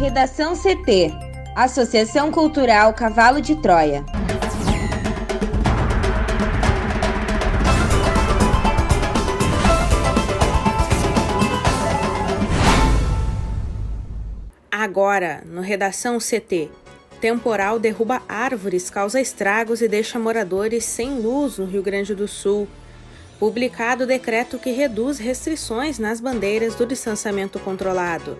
Redação CT Associação Cultural Cavalo de Troia. Agora, no Redação CT. Temporal derruba árvores, causa estragos e deixa moradores sem luz no Rio Grande do Sul. Publicado decreto que reduz restrições nas bandeiras do distanciamento controlado.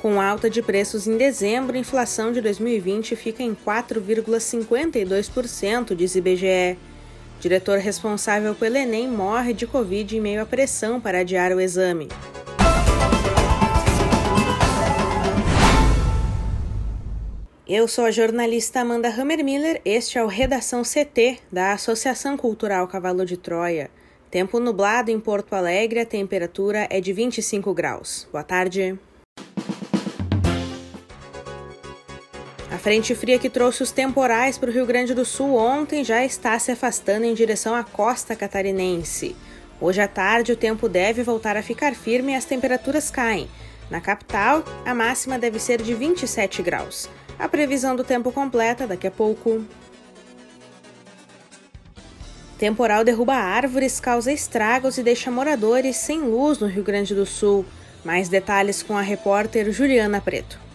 Com alta de preços em dezembro, a inflação de 2020 fica em 4,52%, diz IBGE. Diretor responsável pelo Enem morre de Covid em meio à pressão para adiar o exame. Eu sou a jornalista Amanda Hammermiller, este é o Redação CT da Associação Cultural Cavalo de Troia. Tempo nublado em Porto Alegre, a temperatura é de 25 graus. Boa tarde. Frente fria que trouxe os temporais para o Rio Grande do Sul ontem já está se afastando em direção à costa catarinense. Hoje à tarde, o tempo deve voltar a ficar firme e as temperaturas caem. Na capital, a máxima deve ser de 27 graus. A previsão do tempo completa daqui a pouco. Temporal derruba árvores, causa estragos e deixa moradores sem luz no Rio Grande do Sul. Mais detalhes com a repórter Juliana Preto.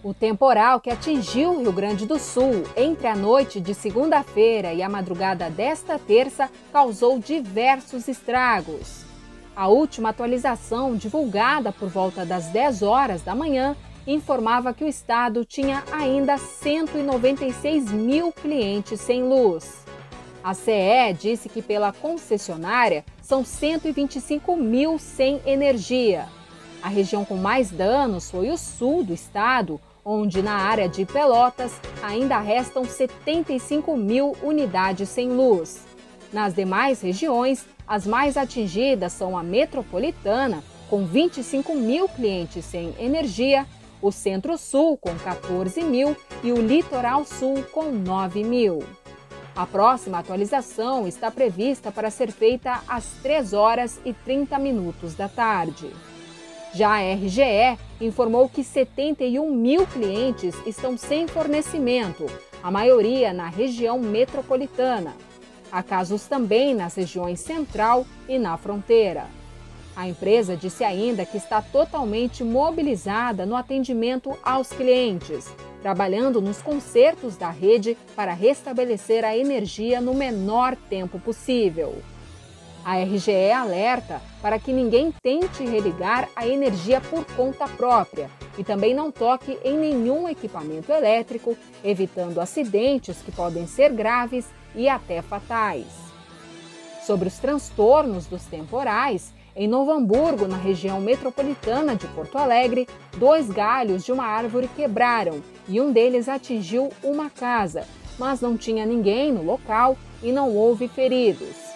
O temporal que atingiu o Rio Grande do Sul entre a noite de segunda-feira e a madrugada desta terça causou diversos estragos. A última atualização, divulgada por volta das 10 horas da manhã, informava que o estado tinha ainda 196 mil clientes sem luz. A CE disse que pela concessionária são 125 mil sem energia. A região com mais danos foi o sul do estado, onde na área de Pelotas ainda restam 75 mil unidades sem luz. Nas demais regiões, as mais atingidas são a metropolitana, com 25 mil clientes sem energia, o Centro-Sul com 14 mil e o Litoral Sul com 9 mil. A próxima atualização está prevista para ser feita às 3 horas e 30 minutos da tarde. Já a RGE informou que 71 mil clientes estão sem fornecimento, a maioria na região metropolitana. Há casos também nas regiões central e na fronteira. A empresa disse ainda que está totalmente mobilizada no atendimento aos clientes, trabalhando nos consertos da rede para restabelecer a energia no menor tempo possível. A RGE alerta para que ninguém tente religar a energia por conta própria e também não toque em nenhum equipamento elétrico, evitando acidentes que podem ser graves e até fatais. Sobre os transtornos dos temporais, em Novo Hamburgo, na região metropolitana de Porto Alegre, dois galhos de uma árvore quebraram e um deles atingiu uma casa, mas não tinha ninguém no local e não houve feridos.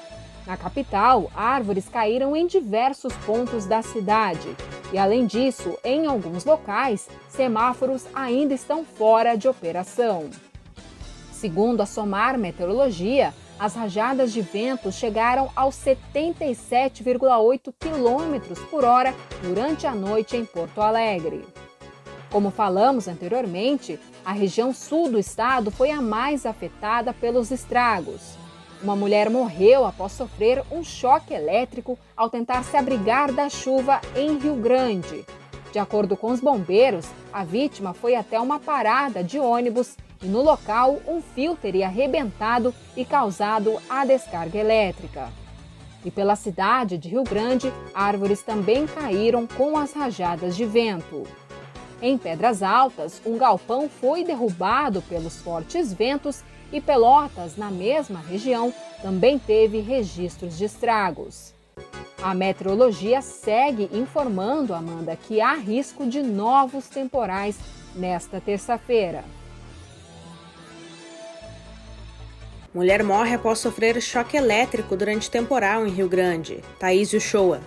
Na capital, árvores caíram em diversos pontos da cidade. E além disso, em alguns locais, semáforos ainda estão fora de operação. Segundo a Somar Meteorologia, as rajadas de vento chegaram aos 77,8 km por hora durante a noite em Porto Alegre. Como falamos anteriormente, a região sul do estado foi a mais afetada pelos estragos. Uma mulher morreu após sofrer um choque elétrico ao tentar se abrigar da chuva em Rio Grande. De acordo com os bombeiros, a vítima foi até uma parada de ônibus e no local um fio teria arrebentado e causado a descarga elétrica. E pela cidade de Rio Grande, árvores também caíram com as rajadas de vento. Em Pedras Altas, um galpão foi derrubado pelos fortes ventos e Pelotas, na mesma região, também teve registros de estragos. A meteorologia segue informando, Amanda, que há risco de novos temporais nesta terça-feira. Mulher morre após sofrer choque elétrico durante temporal em Rio Grande. Thaís Uchoa.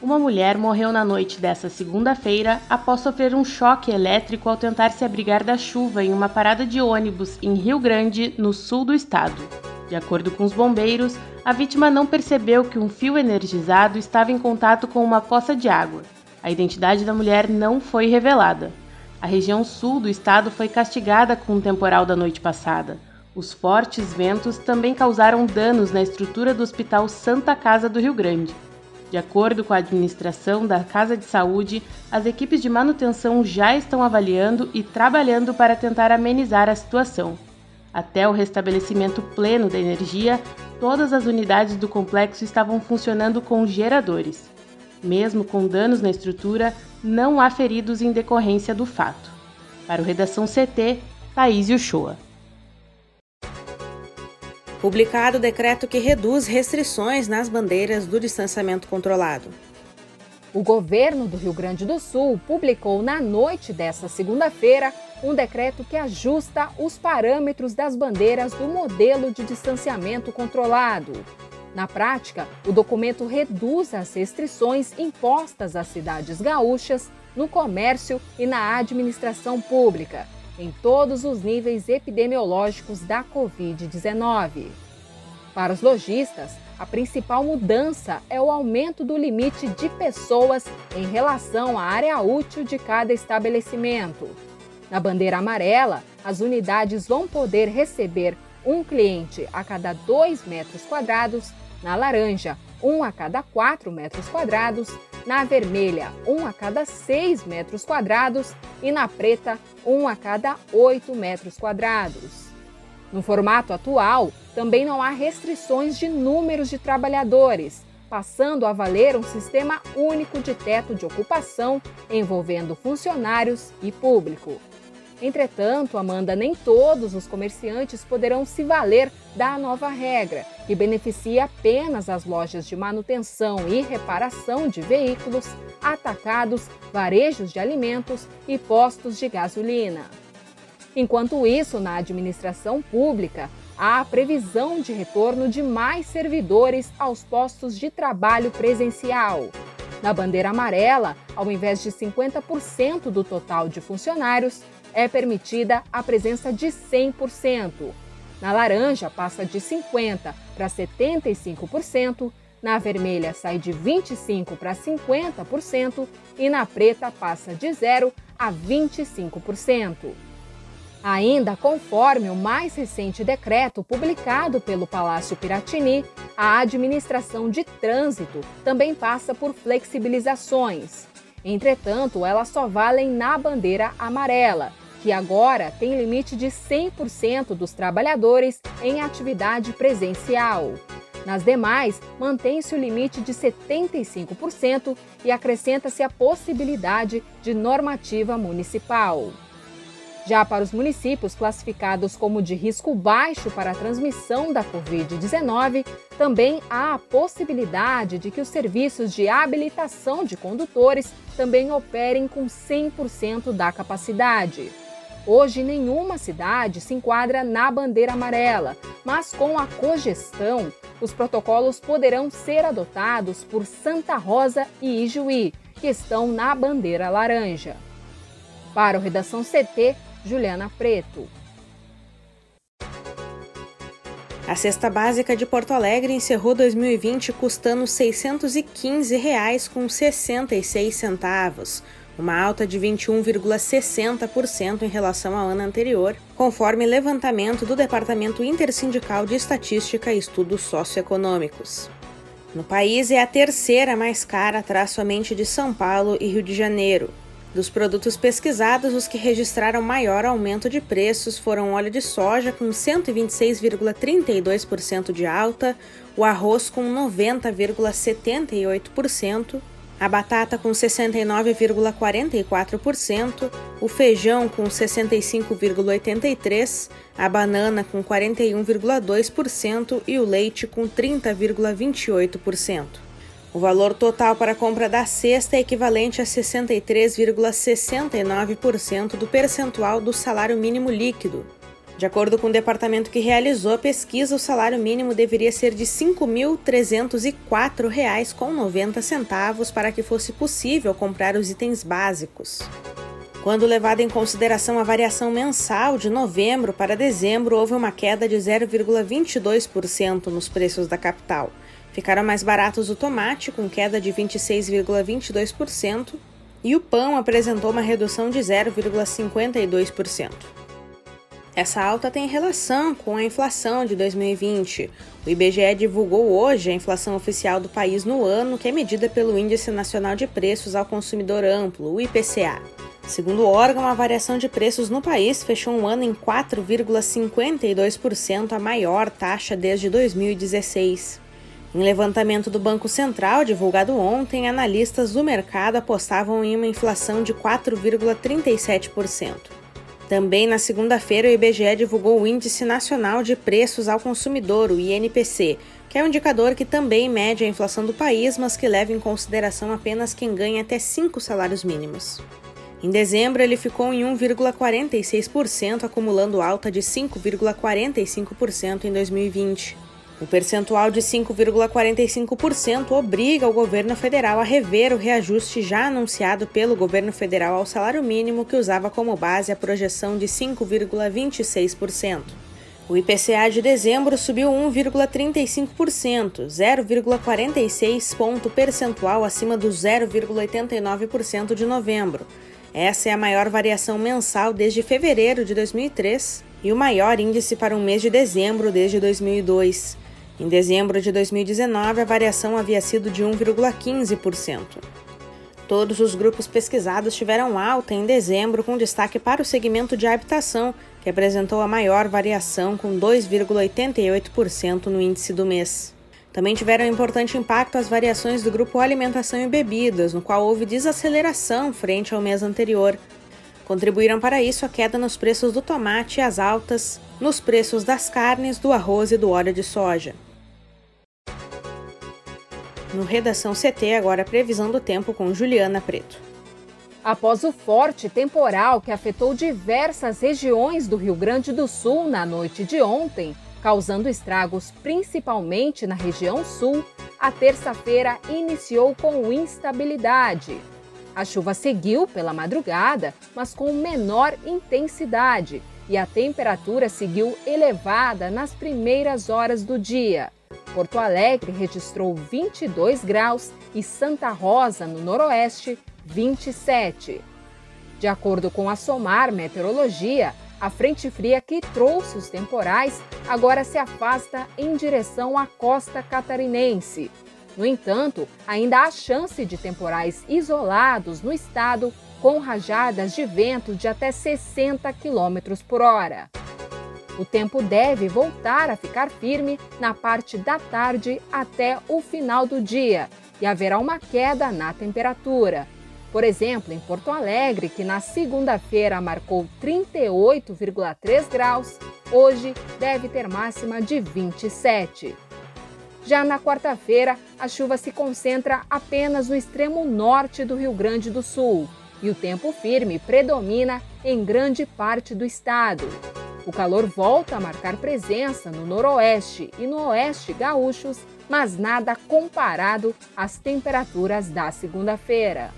Uma mulher morreu na noite desta segunda-feira após sofrer um choque elétrico ao tentar se abrigar da chuva em uma parada de ônibus em Rio Grande, no sul do estado. De acordo com os bombeiros, a vítima não percebeu que um fio energizado estava em contato com uma poça de água. A identidade da mulher não foi revelada. A região sul do estado foi castigada com o temporal da noite passada. Os fortes ventos também causaram danos na estrutura do Hospital Santa Casa do Rio Grande. De acordo com a administração da Casa de Saúde, as equipes de manutenção já estão avaliando e trabalhando para tentar amenizar a situação. Até o restabelecimento pleno da energia, todas as unidades do complexo estavam funcionando com geradores. Mesmo com danos na estrutura, não há feridos em decorrência do fato. Para o Redação CT, Thaís Uchoa. Publicado o decreto que reduz restrições nas bandeiras do distanciamento controlado. O governo do Rio Grande do Sul publicou na noite desta segunda-feira um decreto que ajusta os parâmetros das bandeiras do modelo de distanciamento controlado. Na prática, o documento reduz as restrições impostas às cidades gaúchas no comércio e na administração pública, em todos os níveis epidemiológicos da Covid-19. Para os lojistas, a principal mudança é o aumento do limite de pessoas em relação à área útil de cada estabelecimento. Na bandeira amarela, as unidades vão poder receber um cliente a cada 2 metros quadrados, na laranja, um a cada 4 metros quadrados, na vermelha, um a cada 6 metros quadrados e na preta, um a cada 8 metros quadrados. No formato atual, também não há restrições de números de trabalhadores, passando a valer um sistema único de teto de ocupação envolvendo funcionários e público. Entretanto, Amanda, nem todos os comerciantes poderão se valer da nova regra, que beneficia apenas as lojas de manutenção e reparação de veículos, atacados, varejos de alimentos e postos de gasolina. Enquanto isso, na administração pública, há a previsão de retorno de mais servidores aos postos de trabalho presencial. Na bandeira amarela, ao invés de 50% do total de funcionários, é permitida a presença de 100%. Na laranja, passa de 50% para 75%, na vermelha, sai de 25% para 50% e na preta, passa de 0% a 25%. Ainda conforme o mais recente decreto publicado pelo Palácio Piratini, a administração de trânsito também passa por flexibilizações. Entretanto, elas só valem na bandeira amarela, que agora tem limite de 100% dos trabalhadores em atividade presencial. Nas demais, mantém-se o limite de 75% e acrescenta-se a possibilidade de normativa municipal. Já para os municípios classificados como de risco baixo para a transmissão da Covid-19, também há a possibilidade de que os serviços de habilitação de condutores também operem com 100% da capacidade. Hoje, nenhuma cidade se enquadra na bandeira amarela, mas com a cogestão, os protocolos poderão ser adotados por Santa Rosa e Ijuí, que estão na bandeira laranja. Para o Redação CT, Juliana Preto. A cesta básica de Porto Alegre encerrou 2020 custando R$ 615,66 centavos, uma alta de 21,60% em relação ao ano anterior, conforme levantamento do Departamento Intersindical de Estatística e Estudos Socioeconômicos. No país é a terceira mais cara atrás somente de São Paulo e Rio de Janeiro, dos produtos pesquisados, os que registraram maior aumento de preços foram óleo de soja com 126,32% de alta, o arroz com 90,78%, a batata com 69,44%, o feijão com 65,83%, a banana com 41,2% e o leite com 30,28%. O valor total para a compra da cesta é equivalente a 63,69% do percentual do salário mínimo líquido. De acordo com o departamento que realizou a pesquisa, o salário mínimo deveria ser de R$ 5.304,90 para que fosse possível comprar os itens básicos. Quando levada em consideração a variação mensal de novembro para dezembro, houve uma queda de 0,22% nos preços da capital. Ficaram mais baratos o tomate, com queda de 26,22%, e o pão apresentou uma redução de 0,52%. Essa alta tem relação com a inflação de 2020. O IBGE divulgou hoje a inflação oficial do país no ano, que é medida pelo Índice Nacional de Preços ao Consumidor Amplo, o IPCA. Segundo o órgão, a variação de preços no país fechou um ano em 4,52%, a maior taxa desde 2016. Em levantamento do Banco Central, divulgado ontem, analistas do mercado apostavam em uma inflação de 4,37%. Também na segunda-feira, o IBGE divulgou o Índice Nacional de Preços ao Consumidor, o INPC, que é um indicador que também mede a inflação do país, mas que leva em consideração apenas quem ganha até cinco salários mínimos. Em dezembro, ele ficou em 1,46%, acumulando alta de 5,45% em 2020. O percentual de 5,45% obriga o governo federal a rever o reajuste já anunciado pelo governo federal ao salário mínimo, que usava como base a projeção de 5,26%. O IPCA de dezembro subiu 1,35%, 0,46 ponto percentual acima do 0,89% de novembro. Essa é a maior variação mensal desde fevereiro de 2003 e o maior índice para um mês de dezembro desde 2002. Em dezembro de 2019, a variação havia sido de 1,15%. Todos os grupos pesquisados tiveram alta em dezembro, com destaque para o segmento de habitação, que apresentou a maior variação, com 2,88% no índice do mês. Também tiveram importante impacto as variações do grupo alimentação e bebidas, no qual houve desaceleração frente ao mês anterior. Contribuíram para isso a queda nos preços do tomate e as altas nos preços das carnes, do arroz e do óleo de soja. No Redação CT, agora a previsão do tempo com Juliana Preto. Após o forte temporal que afetou diversas regiões do Rio Grande do Sul na noite de ontem, causando estragos principalmente na região sul, a terça-feira iniciou com instabilidade. A chuva seguiu pela madrugada, mas com menor intensidade, e a temperatura seguiu elevada nas primeiras horas do dia. Porto Alegre registrou 22 graus e Santa Rosa, no Noroeste, 27. De acordo com a SOMAR Meteorologia, a frente fria que trouxe os temporais agora se afasta em direção à costa catarinense. No entanto, ainda há chance de temporais isolados no estado com rajadas de vento de até 60 km por hora. O tempo deve voltar a ficar firme na parte da tarde até o final do dia e haverá uma queda na temperatura. Por exemplo, em Porto Alegre, que na segunda-feira marcou 38,3 graus, hoje deve ter máxima de 27. Já na quarta-feira, a chuva se concentra apenas no extremo norte do Rio Grande do Sul e o tempo firme predomina em grande parte do estado. O calor volta a marcar presença no noroeste e no oeste gaúchos, mas nada comparado às temperaturas da segunda-feira.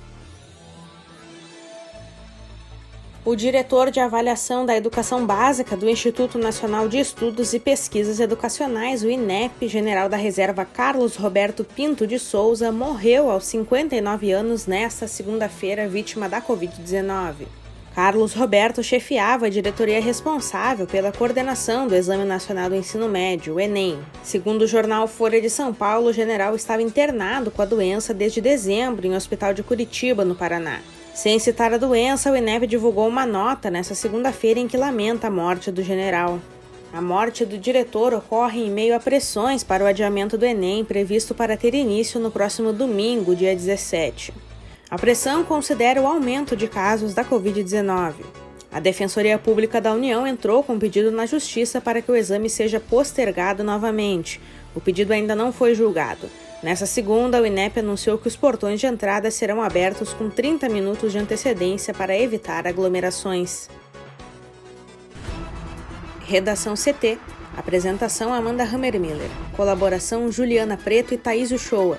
O diretor de avaliação da educação básica do Instituto Nacional de Estudos e Pesquisas Educacionais, o INEP, general da reserva Carlos Roberto Pinto de Souza, morreu aos 59 anos nesta segunda-feira, vítima da Covid-19. Carlos Roberto chefiava a diretoria responsável pela coordenação do Exame Nacional do Ensino Médio, o Enem. Segundo o jornal Folha de São Paulo, o general estava internado com a doença desde dezembro em um hospital de Curitiba, no Paraná. Sem citar a doença, o INEP divulgou uma nota nesta segunda-feira em que lamenta a morte do general. A morte do diretor ocorre em meio a pressões para o adiamento do Enem, previsto para ter início no próximo domingo, dia 17. A pressão considera o aumento de casos da Covid-19. A Defensoria Pública da União entrou com um pedido na Justiça para que o exame seja postergado novamente. O pedido ainda não foi julgado. Nessa segunda, o INEP anunciou que os portões de entrada serão abertos com 30 minutos de antecedência para evitar aglomerações. Redação CT. Apresentação Amanda Hammermiller. Colaboração Juliana Preto e Thaís Uchoa.